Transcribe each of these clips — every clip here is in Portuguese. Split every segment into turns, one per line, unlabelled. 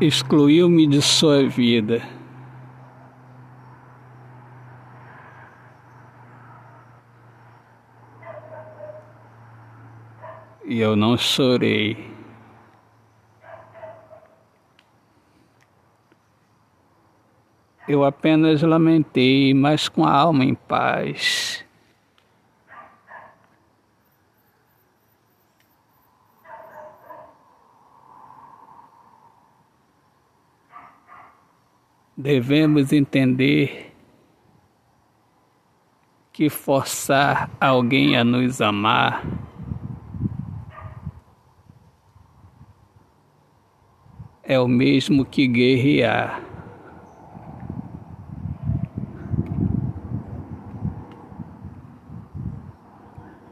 excluiu-me de sua vida. E eu não chorei. Eu apenas lamentei, mas com a alma em paz. Devemos entender que forçar alguém a nos amar é o mesmo que guerrear.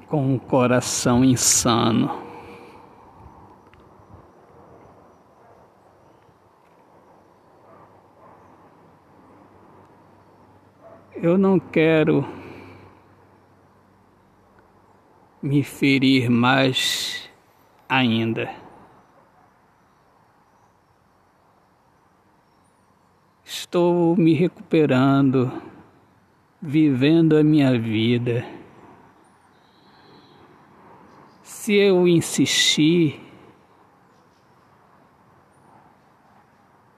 Com um coração insano. Eu não quero me ferir mais ainda. Estou me recuperando, vivendo a minha vida. Se eu insistir,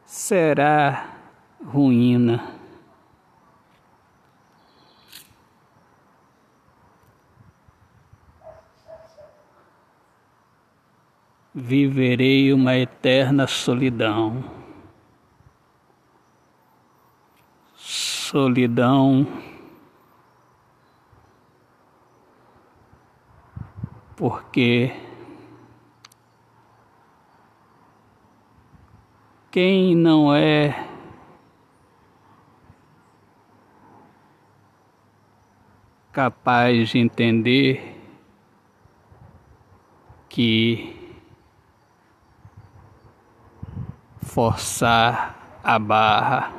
será ruína. Viverei uma eterna solidão. Solidão porque quem não é capaz de entender que forçar a barra.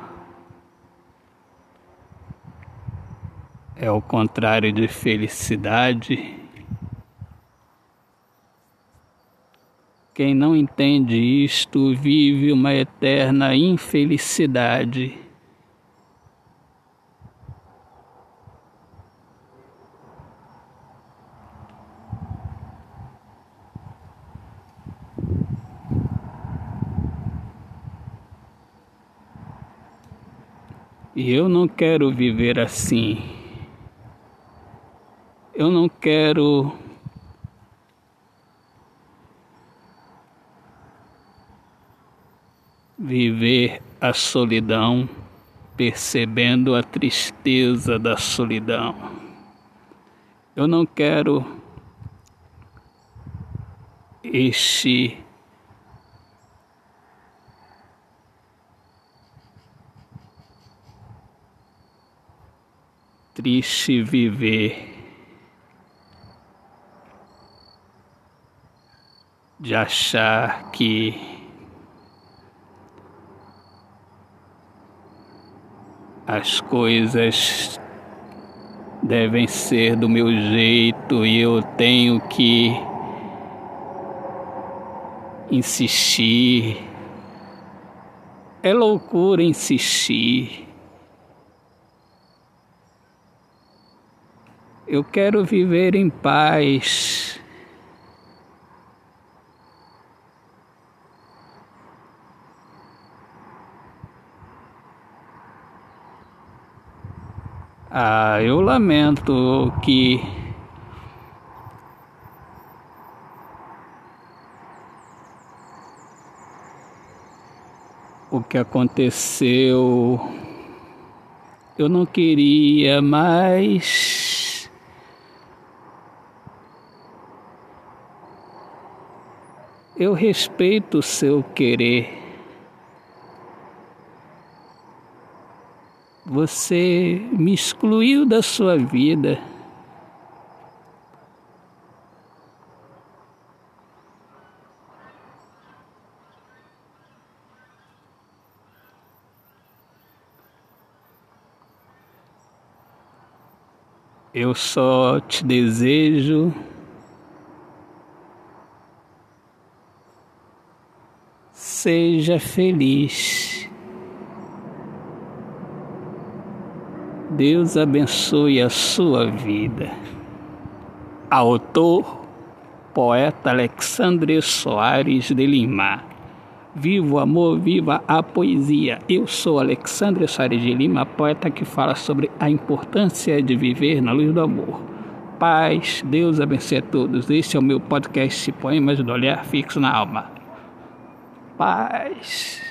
É o contrário de felicidade. Quem não entende isto vive uma eterna infelicidade. E eu não quero viver assim. Eu não quero viver a solidão percebendo a tristeza da solidão. Eu não quero este triste viver de achar que as coisas devem ser do meu jeito e eu tenho que insistir. É loucura insistir. Eu quero viver em paz. Ah, eu lamento que o que aconteceu eu não queria mais Eu respeito o seu querer. Você me excluiu da sua vida. Eu só te desejo Seja feliz. Deus abençoe a sua vida. Autor, poeta Alexandre Soares de Lima. Viva o amor, viva a poesia. Eu sou Alexandre Soares de Lima, poeta que fala sobre a importância de viver na luz do amor. Paz, Deus abençoe a todos. Este é o meu podcast Poemas do Olhar Fixo na Alma. Paz.